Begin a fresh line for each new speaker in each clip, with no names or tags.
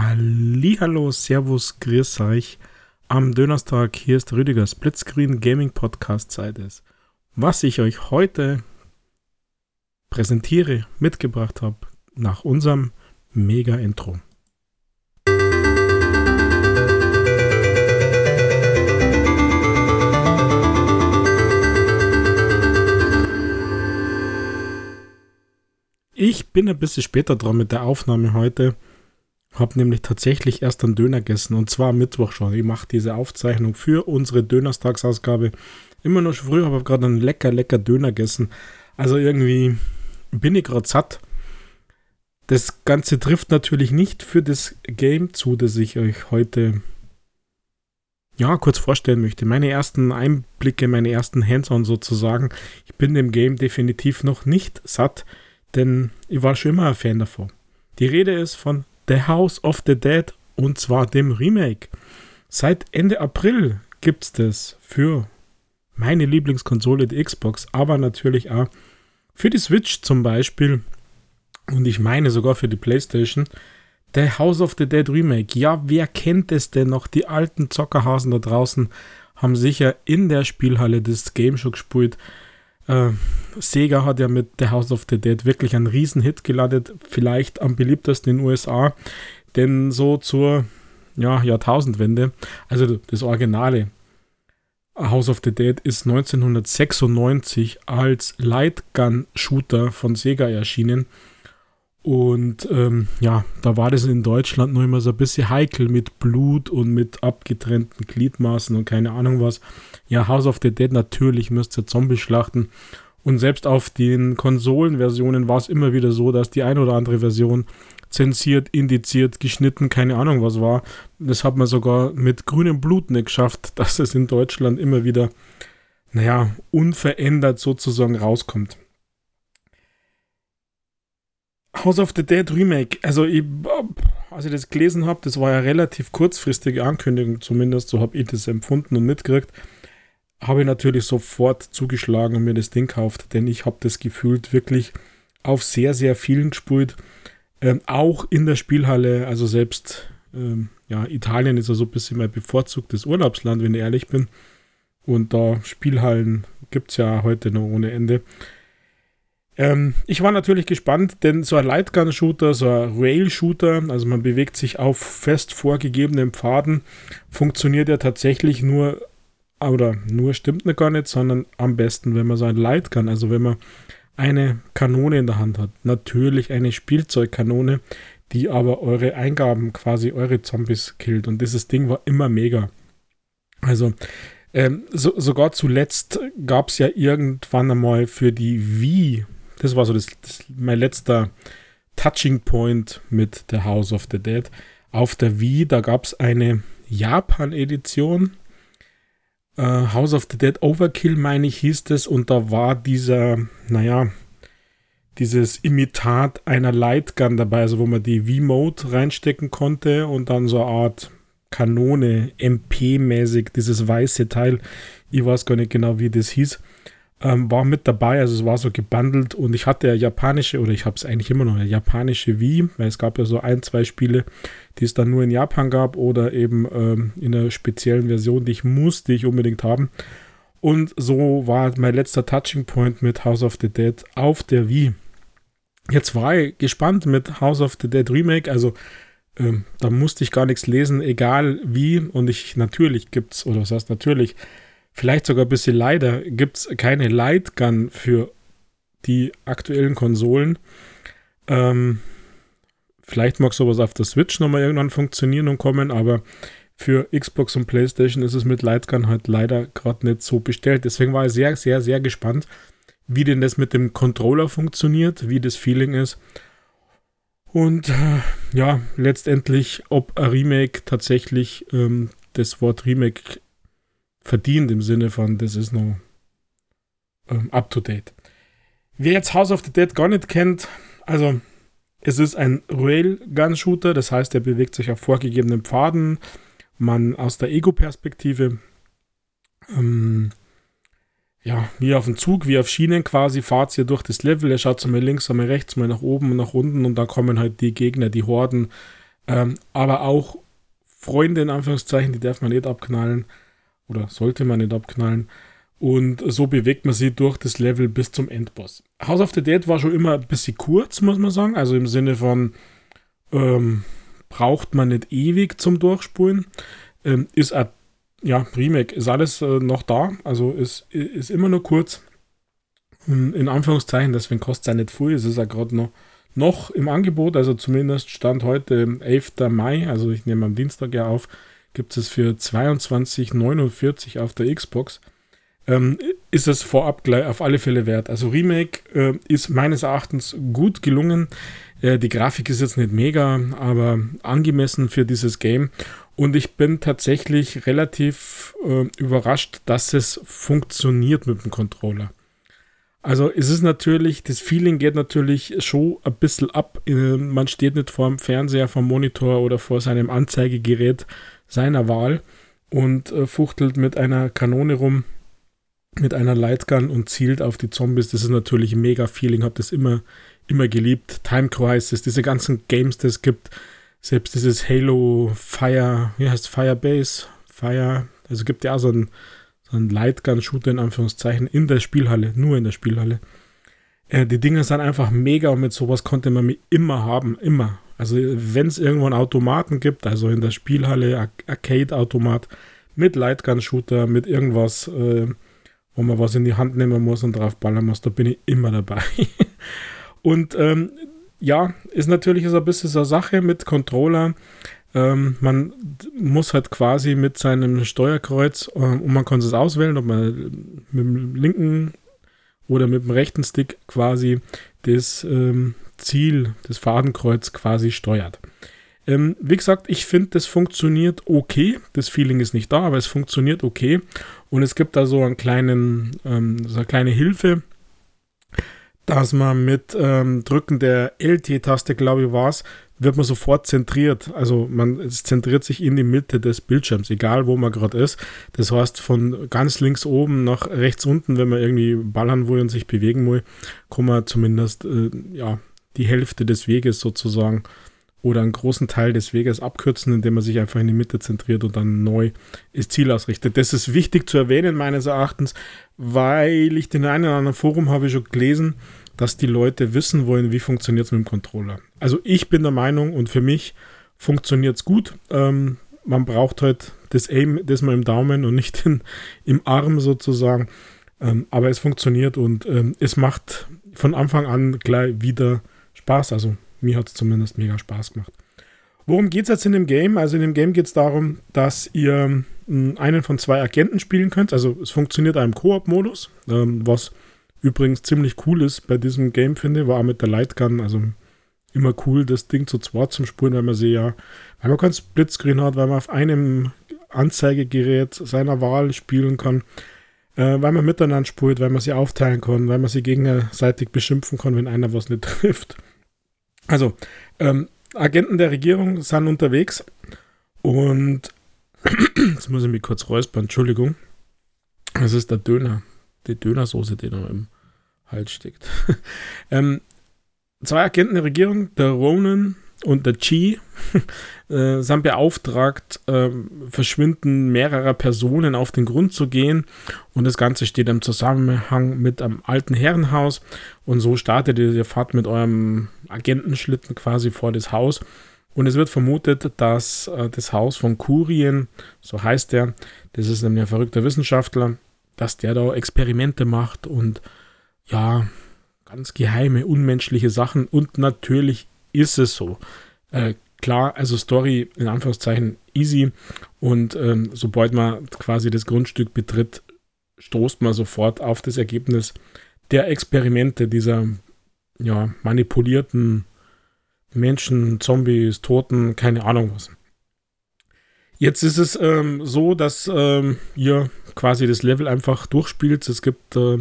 Hallo, Servus, grüß euch. Am Donnerstag hier ist Rüdiger Splitscreen Gaming Podcast Zeit ist. Was ich euch heute präsentiere, mitgebracht habe, nach unserem Mega Intro. Ich bin ein bisschen später dran mit der Aufnahme heute. Hab nämlich tatsächlich erst einen Döner gegessen und zwar am Mittwoch schon. Ich mache diese Aufzeichnung für unsere Dönerstagsausgabe immer noch früh, aber gerade einen lecker, lecker Döner gegessen. Also irgendwie bin ich gerade satt. Das Ganze trifft natürlich nicht für das Game zu, das ich euch heute ja, kurz vorstellen möchte. Meine ersten Einblicke, meine ersten Hands-on sozusagen. Ich bin dem Game definitiv noch nicht satt, denn ich war schon immer ein Fan davon. Die Rede ist von The House of the Dead und zwar dem Remake. Seit Ende April gibt es das für meine Lieblingskonsole, die Xbox, aber natürlich auch für die Switch zum Beispiel und ich meine sogar für die PlayStation. The House of the Dead Remake. Ja, wer kennt es denn noch? Die alten Zockerhasen da draußen haben sicher in der Spielhalle das Game schon gespielt. Äh, Sega hat ja mit The House of the Dead wirklich einen Riesenhit gelandet, vielleicht am beliebtesten in den USA, denn so zur ja, Jahrtausendwende, also das Originale House of the Dead ist 1996 als Lightgun-Shooter von Sega erschienen. Und ähm, ja, da war das in Deutschland noch immer so ein bisschen heikel mit Blut und mit abgetrennten Gliedmaßen und keine Ahnung was. Ja, House of the Dead natürlich müsst ihr Zombies schlachten. Und selbst auf den Konsolenversionen war es immer wieder so, dass die eine oder andere Version zensiert, indiziert, geschnitten, keine Ahnung was war. Das hat man sogar mit grünem Blut nicht geschafft, dass es in Deutschland immer wieder, naja, unverändert sozusagen rauskommt. House of the Dead Remake, also ich, als ich das gelesen habe, das war ja relativ kurzfristige Ankündigung, zumindest so habe ich das empfunden und mitgekriegt habe ich natürlich sofort zugeschlagen und mir das Ding gekauft, denn ich habe das gefühlt wirklich auf sehr, sehr vielen gespielt. Ähm, auch in der Spielhalle, also selbst ähm, ja, Italien ist ja so ein bisschen mein bevorzugtes Urlaubsland, wenn ich ehrlich bin. Und da Spielhallen gibt es ja heute noch ohne Ende. Ähm, ich war natürlich gespannt, denn so ein Lightgun-Shooter, so ein Rail-Shooter, also man bewegt sich auf fest vorgegebenen Pfaden, funktioniert ja tatsächlich nur oder nur stimmt mir gar nicht, sondern am besten, wenn man so ein Light kann, also wenn man eine Kanone in der Hand hat. Natürlich eine Spielzeugkanone, die aber eure Eingaben, quasi eure Zombies killt. Und dieses Ding war immer mega. Also, ähm, so, sogar zuletzt gab es ja irgendwann einmal für die Wii, das war so das, das, mein letzter Touching Point mit The House of the Dead. Auf der Wii, da gab es eine Japan-Edition Uh, House of the Dead Overkill, meine ich, hieß das. Und da war dieser, naja, dieses Imitat einer Lightgun dabei, also wo man die V-Mode reinstecken konnte und dann so eine Art Kanone, MP-mäßig, dieses weiße Teil. Ich weiß gar nicht genau, wie das hieß ähm, war mit dabei, also es war so gebundelt und ich hatte ja japanische, oder ich habe es eigentlich immer noch, japanische Wii, weil es gab ja so ein, zwei Spiele, die es dann nur in Japan gab oder eben ähm, in einer speziellen Version, die ich musste ich unbedingt haben. Und so war mein letzter Touching Point mit House of the Dead auf der Wii. Jetzt war ich gespannt mit House of the Dead Remake, also ähm, da musste ich gar nichts lesen, egal wie. Und ich natürlich gibt's, oder was heißt natürlich, vielleicht sogar ein bisschen leider, gibt es keine Lightgun für die aktuellen Konsolen. Ähm, vielleicht mag sowas auf der Switch nochmal irgendwann funktionieren und kommen, aber für Xbox und PlayStation ist es mit Lightgun halt leider gerade nicht so bestellt. Deswegen war ich sehr, sehr, sehr gespannt, wie denn das mit dem Controller funktioniert, wie das Feeling ist. Und äh, ja, letztendlich, ob ein Remake tatsächlich ähm, das Wort Remake verdient im Sinne von, das ist noch ähm, up to date. Wer jetzt House of the Dead gar nicht kennt, also es ist ein Railgun-Shooter, das heißt, er bewegt sich auf vorgegebenen Pfaden. Man aus der Ego-Perspektive, ähm, ja, wie auf dem Zug, wie auf Schienen quasi, fahrt ihr durch das Level. Er schaut mal links, mal rechts, mal nach oben, nach unten und dann kommen halt die Gegner, die Horden Ähm, aber auch Freunde in Anführungszeichen, die darf man nicht abknallen oder sollte man nicht abknallen. Und so bewegt man sie durch das Level bis zum Endboss. House of the Dead war schon immer ein bisschen kurz, muss man sagen. Also im Sinne von, ähm, braucht man nicht ewig zum Durchspulen. Ähm, ist ein, ja, Remake, ist alles äh, noch da. Also ist, ist immer nur kurz. Ähm, in Anführungszeichen, deswegen kostet es ja nicht viel. Es ist ja gerade noch, noch im Angebot. Also zumindest stand heute 11. Mai. Also ich nehme am Dienstag ja auf. Gibt es für 22,49 auf der Xbox ähm, ist es vorab gleich auf alle Fälle wert. Also Remake äh, ist meines Erachtens gut gelungen. Äh, die Grafik ist jetzt nicht mega, aber angemessen für dieses Game. Und ich bin tatsächlich relativ äh, überrascht, dass es funktioniert mit dem Controller. Also es ist natürlich, das Feeling geht natürlich schon ein bisschen ab. Äh, man steht nicht vor dem Fernseher, vom Monitor oder vor seinem Anzeigegerät seiner Wahl und äh, fuchtelt mit einer Kanone rum mit einer Lightgun und zielt auf die Zombies. Das ist natürlich mega Feeling. Habe das immer, immer geliebt. Time Crisis, diese ganzen Games, die es gibt. Selbst dieses Halo Fire, wie heißt Firebase? Fire, also gibt ja auch so ein, so ein Lightgun-Shooter in Anführungszeichen in der Spielhalle, nur in der Spielhalle. Äh, die Dinger sind einfach mega und mit sowas konnte man mich immer haben, immer. Also wenn es irgendwo einen Automaten gibt, also in der Spielhalle, Arcade-Automat mit Lightgun-Shooter, mit irgendwas, äh, wo man was in die Hand nehmen muss und drauf ballern muss, da bin ich immer dabei. und ähm, ja, ist natürlich so ein bisschen so eine Sache mit Controller. Ähm, man muss halt quasi mit seinem Steuerkreuz äh, und man kann es auswählen, ob man mit dem linken oder mit dem rechten Stick quasi das ähm, Ziel, das Fadenkreuz quasi steuert. Ähm, wie gesagt, ich finde, das funktioniert okay. Das Feeling ist nicht da, aber es funktioniert okay. Und es gibt da so einen kleinen, ähm, so eine kleine Hilfe, dass man mit ähm, Drücken der LT-Taste, glaube ich, war es, wird man sofort zentriert. Also man es zentriert sich in die Mitte des Bildschirms, egal wo man gerade ist. Das heißt, von ganz links oben nach rechts unten, wenn man irgendwie ballern will und sich bewegen will, kann man zumindest äh, ja, die Hälfte des Weges sozusagen oder einen großen Teil des Weges abkürzen, indem man sich einfach in die Mitte zentriert und dann neu das Ziel ausrichtet. Das ist wichtig zu erwähnen, meines Erachtens, weil ich den einen oder anderen Forum habe schon gelesen, dass die Leute wissen wollen, wie funktioniert es mit dem Controller. Also ich bin der Meinung und für mich funktioniert es gut. Ähm, man braucht halt das Aim, das mal im Daumen und nicht in, im Arm sozusagen. Ähm, aber es funktioniert und ähm, es macht von Anfang an gleich wieder Spaß. Also mir hat es zumindest mega Spaß gemacht. Worum geht es jetzt in dem Game? Also in dem Game geht es darum, dass ihr hm, einen von zwei Agenten spielen könnt. Also es funktioniert einem Koop-Modus, ähm, was übrigens ziemlich cool ist bei diesem Game, finde ich. War auch mit der Lightgun, also immer cool, das Ding zu zweit zum Spulen, weil man sie ja, weil man kein Splitscreen hat, weil man auf einem Anzeigegerät seiner Wahl spielen kann, äh, weil man miteinander spielt, weil man sie aufteilen kann, weil man sie gegenseitig beschimpfen kann, wenn einer was nicht trifft. Also, ähm, Agenten der Regierung sind unterwegs und jetzt muss ich mich kurz räuspern, Entschuldigung. Das ist der Döner, die Dönersoße, die noch im Hals steckt. ähm, zwei Agenten der Regierung, der Ronan und der Chi, äh, sind beauftragt, äh, Verschwinden mehrerer Personen auf den Grund zu gehen. Und das Ganze steht im Zusammenhang mit einem alten Herrenhaus. Und so startet ihr, ihr Fahrt mit eurem Agentenschlitten quasi vor das Haus. Und es wird vermutet, dass äh, das Haus von Kurien, so heißt er, das ist nämlich ein verrückter Wissenschaftler, dass der da Experimente macht und ja, ganz geheime, unmenschliche Sachen. Und natürlich ist es so. Äh, klar, also Story in Anführungszeichen easy und ähm, sobald man quasi das Grundstück betritt, stoßt man sofort auf das Ergebnis der Experimente dieser ja, manipulierten Menschen, Zombies, Toten, keine Ahnung was. Jetzt ist es ähm, so, dass ähm, ihr quasi das Level einfach durchspielt. Es gibt äh,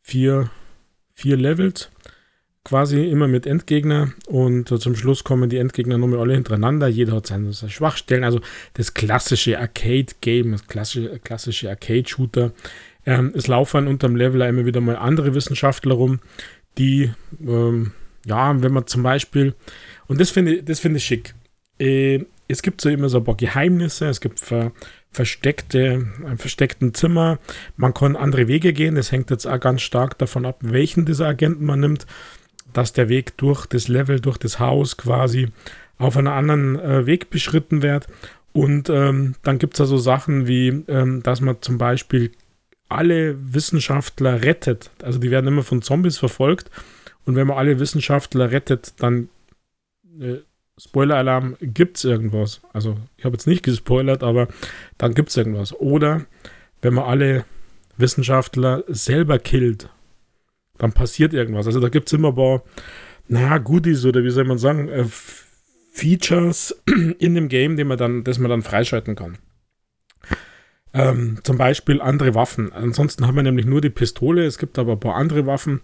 vier, vier Levels quasi immer mit Endgegner und zum Schluss kommen die Endgegner nochmal alle hintereinander. Jeder hat seine, seine Schwachstellen. Also das klassische Arcade-Game, das klassische, klassische Arcade-Shooter. Ähm, es laufen unterm Level immer wieder mal andere Wissenschaftler rum, die, ähm, ja, wenn man zum Beispiel, und das finde das find ich schick. äh, es gibt so immer so ein paar Geheimnisse, es gibt ver versteckte, ein versteckten Zimmer. Man kann andere Wege gehen. Das hängt jetzt auch ganz stark davon ab, welchen dieser Agenten man nimmt, dass der Weg durch das Level, durch das Haus quasi auf einen anderen äh, Weg beschritten wird. Und ähm, dann gibt es da so Sachen wie, ähm, dass man zum Beispiel alle Wissenschaftler rettet. Also die werden immer von Zombies verfolgt. Und wenn man alle Wissenschaftler rettet, dann äh, Spoiler-Alarm, gibt es irgendwas. Also, ich habe jetzt nicht gespoilert, aber dann gibt es irgendwas. Oder wenn man alle Wissenschaftler selber killt, dann passiert irgendwas. Also, da gibt es immer ein paar, naja, Goodies oder wie soll man sagen, äh, Features in dem Game, die man dann, das man dann freischalten kann. Ähm, zum Beispiel andere Waffen. Ansonsten haben wir nämlich nur die Pistole. Es gibt aber ein paar andere Waffen,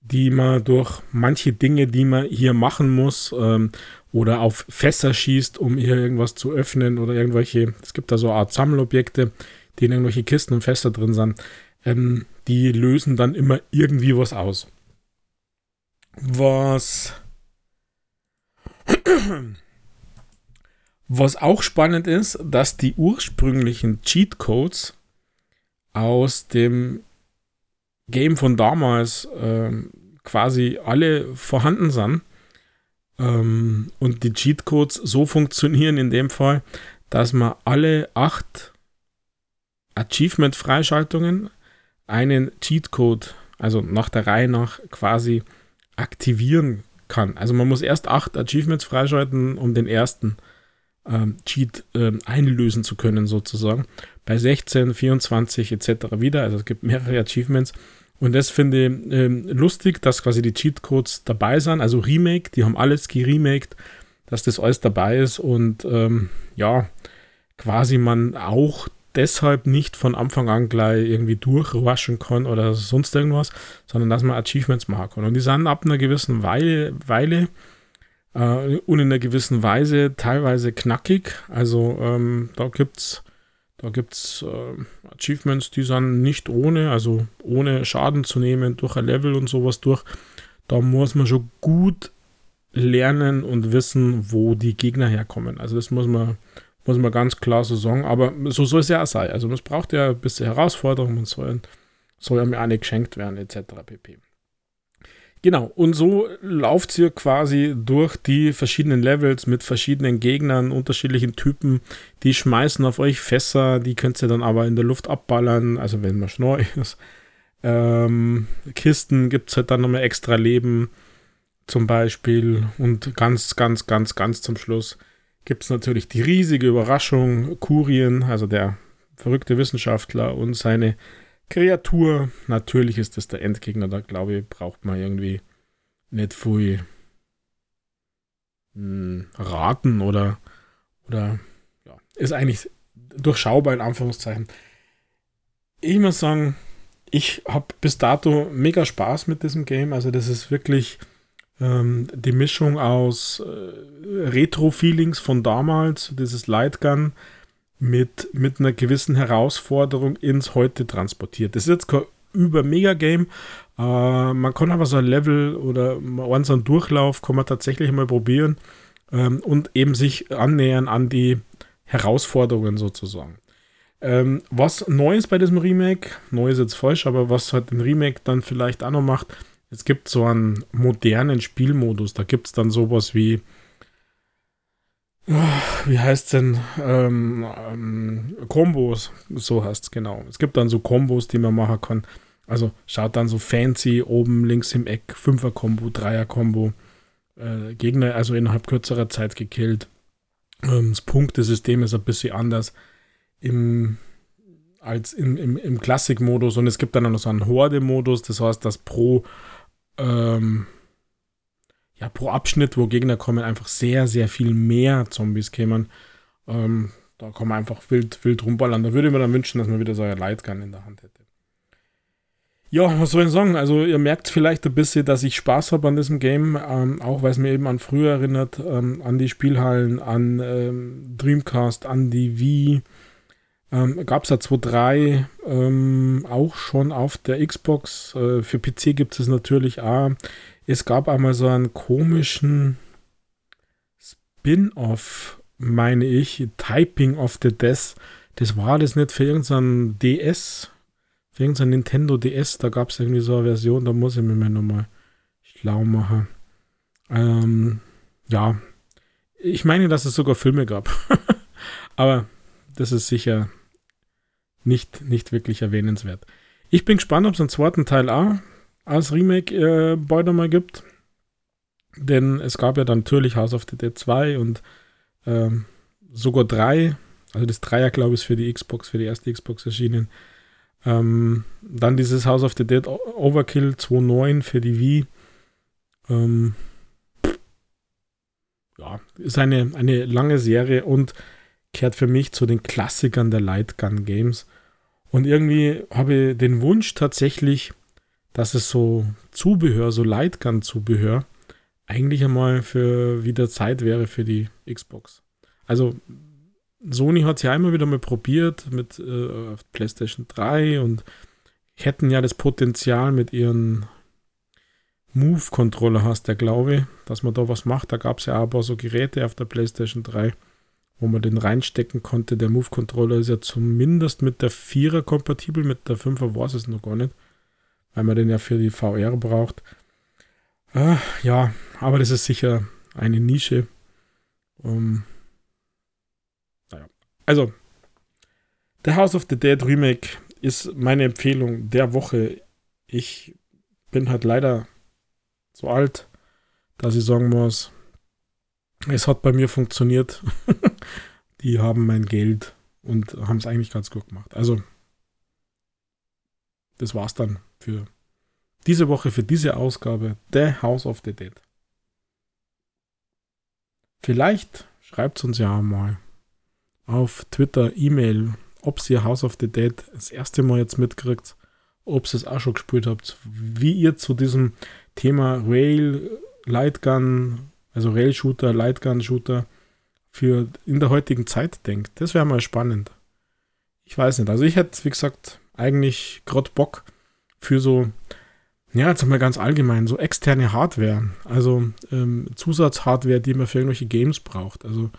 die man durch manche Dinge, die man hier machen muss, ähm, oder auf Fässer schießt, um hier irgendwas zu öffnen oder irgendwelche, es gibt da so eine Art Sammelobjekte, die in irgendwelche Kisten und Fässer drin sind, ähm, die lösen dann immer irgendwie was aus. Was was auch spannend ist, dass die ursprünglichen Cheatcodes aus dem Game von damals äh, quasi alle vorhanden sind ähm, und die Cheatcodes so funktionieren in dem Fall, dass man alle acht Achievement-Freischaltungen einen Cheatcode, also nach der Reihe nach quasi aktivieren kann. Also man muss erst acht Achievements freischalten, um den ersten ähm, Cheat ähm, einlösen zu können, sozusagen. Bei 16, 24 etc. wieder. Also es gibt mehrere Achievements und das finde ich ähm, lustig, dass quasi die Cheatcodes dabei sind, also Remake, die haben alles geremaked, dass das alles dabei ist und ähm, ja, quasi man auch deshalb nicht von Anfang an gleich irgendwie durchwaschen kann oder sonst irgendwas, sondern dass man Achievements machen kann. Und die sind ab einer gewissen Weile, Weile äh, und in einer gewissen Weise teilweise knackig. Also ähm, da gibt es da gibt es äh, Achievements, die sind nicht ohne, also ohne Schaden zu nehmen durch ein Level und sowas durch. Da muss man schon gut lernen und wissen, wo die Gegner herkommen. Also das muss man, muss man ganz klar so sagen. Aber so soll es ja auch sein. Also es braucht ja ein bisschen Herausforderung und soll, soll ja mir auch nicht geschenkt werden, etc. pp. Genau, und so lauft ihr quasi durch die verschiedenen Levels mit verschiedenen Gegnern, unterschiedlichen Typen. Die schmeißen auf euch Fässer, die könnt ihr dann aber in der Luft abballern, also wenn man schnell ist. Ähm, Kisten gibt es halt dann nochmal extra Leben, zum Beispiel. Und ganz, ganz, ganz, ganz zum Schluss gibt es natürlich die riesige Überraschung, Kurien, also der verrückte Wissenschaftler und seine Kreatur. Natürlich ist das der Endgegner, da glaube ich, braucht man irgendwie nicht viel hm, raten oder, oder ja, ist eigentlich durchschaubar in Anführungszeichen. Ich muss sagen, ich habe bis dato mega Spaß mit diesem Game. Also das ist wirklich ähm, die Mischung aus äh, Retro-Feelings von damals, dieses Lightgun, mit, mit einer gewissen Herausforderung ins Heute transportiert. Das ist jetzt kein über-Mega-Game. Äh, man kann aber so ein Level oder einen Durchlauf kann man tatsächlich mal probieren ähm, und eben sich annähern an die Herausforderungen sozusagen. Ähm, was ist bei diesem Remake, neu ist jetzt falsch, aber was halt den Remake dann vielleicht auch noch macht, es gibt so einen modernen Spielmodus. Da gibt es dann sowas wie wie heißt denn, ähm, ähm, Kombos, so heißt es genau. Es gibt dann so Kombos, die man machen kann. Also schaut dann so fancy oben links im Eck, Fünfer-Kombo, Dreier-Kombo, äh, Gegner also innerhalb kürzerer Zeit gekillt. Ähm, das Punktesystem ist ein bisschen anders im, als im, im, im Klassik-Modus und es gibt dann noch so einen Horde-Modus, das heißt, dass pro ähm, ja, pro Abschnitt, wo Gegner kommen, einfach sehr, sehr viel mehr Zombies kämen. Ähm, da kann man einfach wild, wild rumballern. Da würde ich mir dann wünschen, dass man wieder so ein Lightgun in der Hand hätte. Ja, was soll ich sagen? Also ihr merkt vielleicht ein bisschen, dass ich Spaß habe an diesem Game, ähm, auch weil es mir eben an früher erinnert, ähm, an die Spielhallen, an ähm, Dreamcast, an die Wii. Ähm, Gab es ja 2.3 ähm, auch schon auf der Xbox. Äh, für PC gibt es natürlich auch. Es gab einmal so einen komischen Spin-off, meine ich, Typing of the Death. Das war das nicht für irgendeinen DS, für irgendeinen Nintendo DS. Da gab es irgendwie so eine Version, da muss ich mir mal nochmal schlau machen. Ähm, ja, ich meine, dass es sogar Filme gab. Aber das ist sicher nicht, nicht wirklich erwähnenswert. Ich bin gespannt, ob es einen zweiten Teil A als Remake äh, bald nochmal gibt. Denn es gab ja dann natürlich House of the Dead 2 und ähm, sogar 3. Also das Dreier, glaube ich, ist für die Xbox, für die erste Xbox erschienen. Ähm, dann dieses House of the Dead Overkill 2.9 für die Wii. Ähm, ja, ist eine, eine lange Serie und kehrt für mich zu den Klassikern der Lightgun Games. Und irgendwie habe ich den Wunsch tatsächlich, dass es so Zubehör, so Lightgun-Zubehör, eigentlich einmal für wieder Zeit wäre für die Xbox. Also Sony hat es ja immer wieder mal probiert mit äh, PlayStation 3 und hätten ja das Potenzial mit ihren Move-Controller hast, der glaube, dass man da was macht. Da gab es ja aber so Geräte auf der PlayStation 3, wo man den reinstecken konnte. Der Move-Controller ist ja zumindest mit der 4er kompatibel, mit der 5er weiß es noch gar nicht, weil man den ja für die VR braucht. Äh, ja, aber das ist sicher eine Nische. Um, naja. Also, The House of the Dead Remake ist meine Empfehlung der Woche. Ich bin halt leider so alt, dass ich sagen muss, es hat bei mir funktioniert. Die haben mein Geld und haben es eigentlich ganz gut gemacht. Also, das war's dann für diese Woche, für diese Ausgabe The House of the Dead. Vielleicht schreibt es uns ja mal auf Twitter, E-Mail, ob ihr House of the Dead das erste Mal jetzt mitkriegt, ob ihr es auch schon gespielt habt, wie ihr zu diesem Thema Rail, Lightgun, also Rail-Shooter, Lightgun-Shooter für in der heutigen Zeit denkt. Das wäre mal spannend. Ich weiß nicht. Also ich hätte, wie gesagt, eigentlich gerade Bock für so, ja, jetzt mal ganz allgemein, so externe Hardware. Also ähm, Zusatzhardware, die man für irgendwelche Games braucht. Also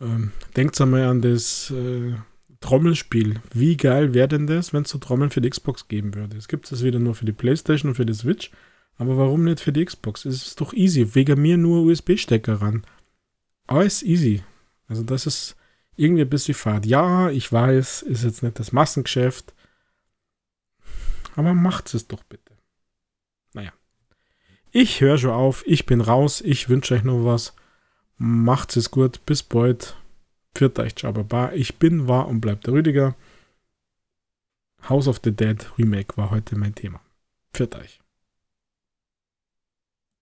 ähm, denkt einmal an das äh, Trommelspiel. Wie geil wäre denn das, wenn es so Trommeln für die Xbox geben würde? Es gibt es wieder nur für die Playstation und für die Switch. Aber warum nicht für die Xbox? Es ist doch easy. Wegen mir nur USB-Stecker ran. Alles easy. Also das ist irgendwie ein bisschen fad. Ja, ich weiß, ist jetzt nicht das Massengeschäft. Aber macht es doch bitte. Naja. Ich höre schon auf. Ich bin raus. Ich wünsche euch noch was. Macht es gut. Bis bald. Pfiat euch, Jababa. Ich bin, war und bleibt der Rüdiger. House of the Dead Remake war heute mein Thema. Pfiat euch.